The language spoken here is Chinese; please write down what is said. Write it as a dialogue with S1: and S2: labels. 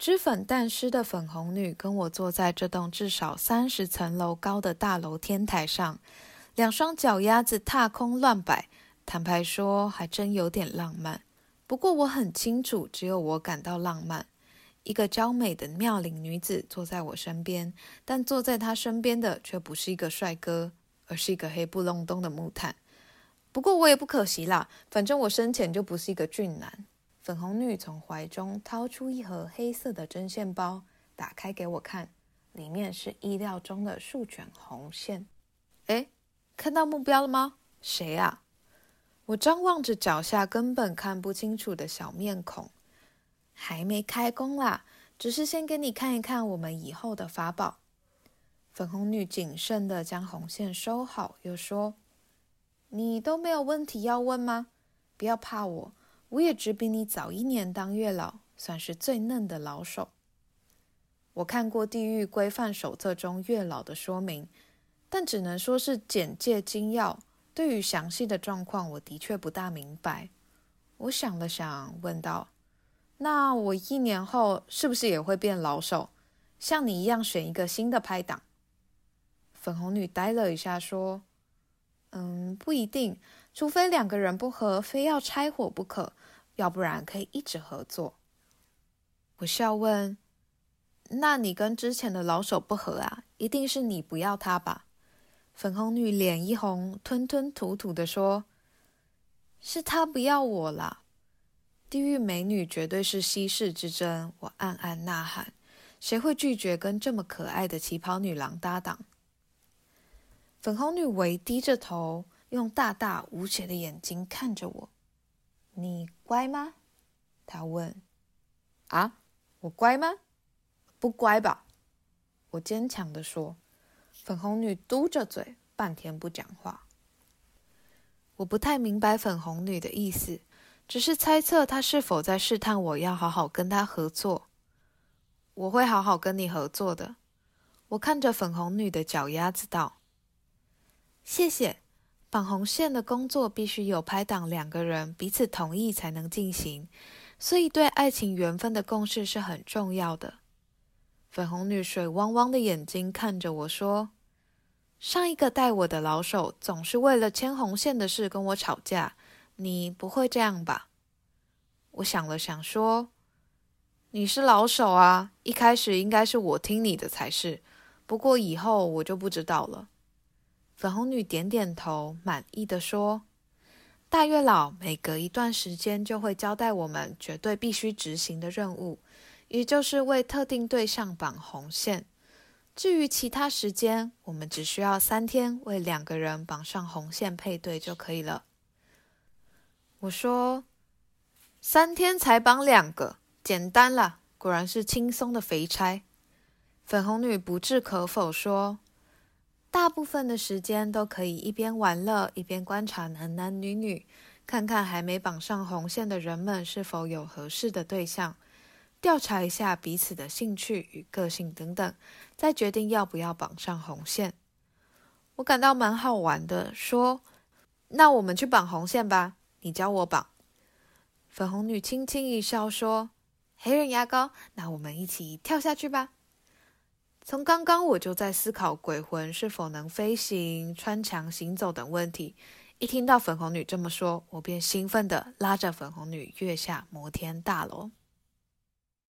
S1: 脂粉淡湿的粉红女跟我坐在这栋至少三十层楼高的大楼天台上，两双脚丫子踏空乱摆，坦白说还真有点浪漫。不过我很清楚，只有我感到浪漫。一个娇美的妙龄女子坐在我身边，但坐在她身边的却不是一个帅哥，而是一个黑不隆冬的木炭。不过我也不可惜啦，反正我生前就不是一个俊男。粉红女从怀中掏出一盒黑色的针线包，打开给我看，里面是意料中的数卷红线。哎，看到目标了吗？谁啊？我张望着脚下根本看不清楚的小面孔。还没开工啦，只是先给你看一看我们以后的法宝。粉红女谨慎地将红线收好，又说：“你都没有问题要问吗？不要怕我。”我也只比你早一年当月老，算是最嫩的老手。我看过地狱规范手册中月老的说明，但只能说是简介精要。对于详细的状况，我的确不大明白。我想了想，问道：“那我一年后是不是也会变老手，像你一样选一个新的拍档？”粉红女呆了一下，说：“嗯，不一定。”除非两个人不合，非要拆伙不可，要不然可以一直合作。我笑问：“那你跟之前的老手不合啊？一定是你不要他吧？”粉红女脸一红，吞吞吐吐的说：“是他不要我啦。地狱美女绝对是稀世之珍。”我暗暗呐喊：“谁会拒绝跟这么可爱的旗袍女郎搭档？”粉红女唯低着头。用大大无邪的眼睛看着我，你乖吗？她问。啊，我乖吗？不乖吧？我坚强地说。粉红女嘟着嘴，半天不讲话。我不太明白粉红女的意思，只是猜测她是否在试探我要好好跟她合作。我会好好跟你合作的。我看着粉红女的脚丫子道：“谢谢。”绑红线的工作必须有拍档两个人彼此同意才能进行，所以对爱情缘分的共识是很重要的。粉红女水汪汪的眼睛看着我说：“上一个带我的老手总是为了牵红线的事跟我吵架，你不会这样吧？”我想了想说：“你是老手啊，一开始应该是我听你的才是，不过以后我就不知道了。”粉红女点点头，满意的说：“大月老每隔一段时间就会交代我们绝对必须执行的任务，也就是为特定对象绑红线。至于其他时间，我们只需要三天为两个人绑上红线配对就可以了。”我说：“三天才绑两个，简单了，果然是轻松的肥差。”粉红女不置可否说。大部分的时间都可以一边玩乐一边观察男男女女，看看还没绑上红线的人们是否有合适的对象，调查一下彼此的兴趣与个性等等，再决定要不要绑上红线。我感到蛮好玩的，说：“那我们去绑红线吧，你教我绑。”粉红女轻轻一笑说：“黑人牙膏，那我们一起跳下去吧。”从刚刚我就在思考鬼魂是否能飞行、穿墙行走等问题，一听到粉红女这么说，我便兴奋地拉着粉红女跃下摩天大楼。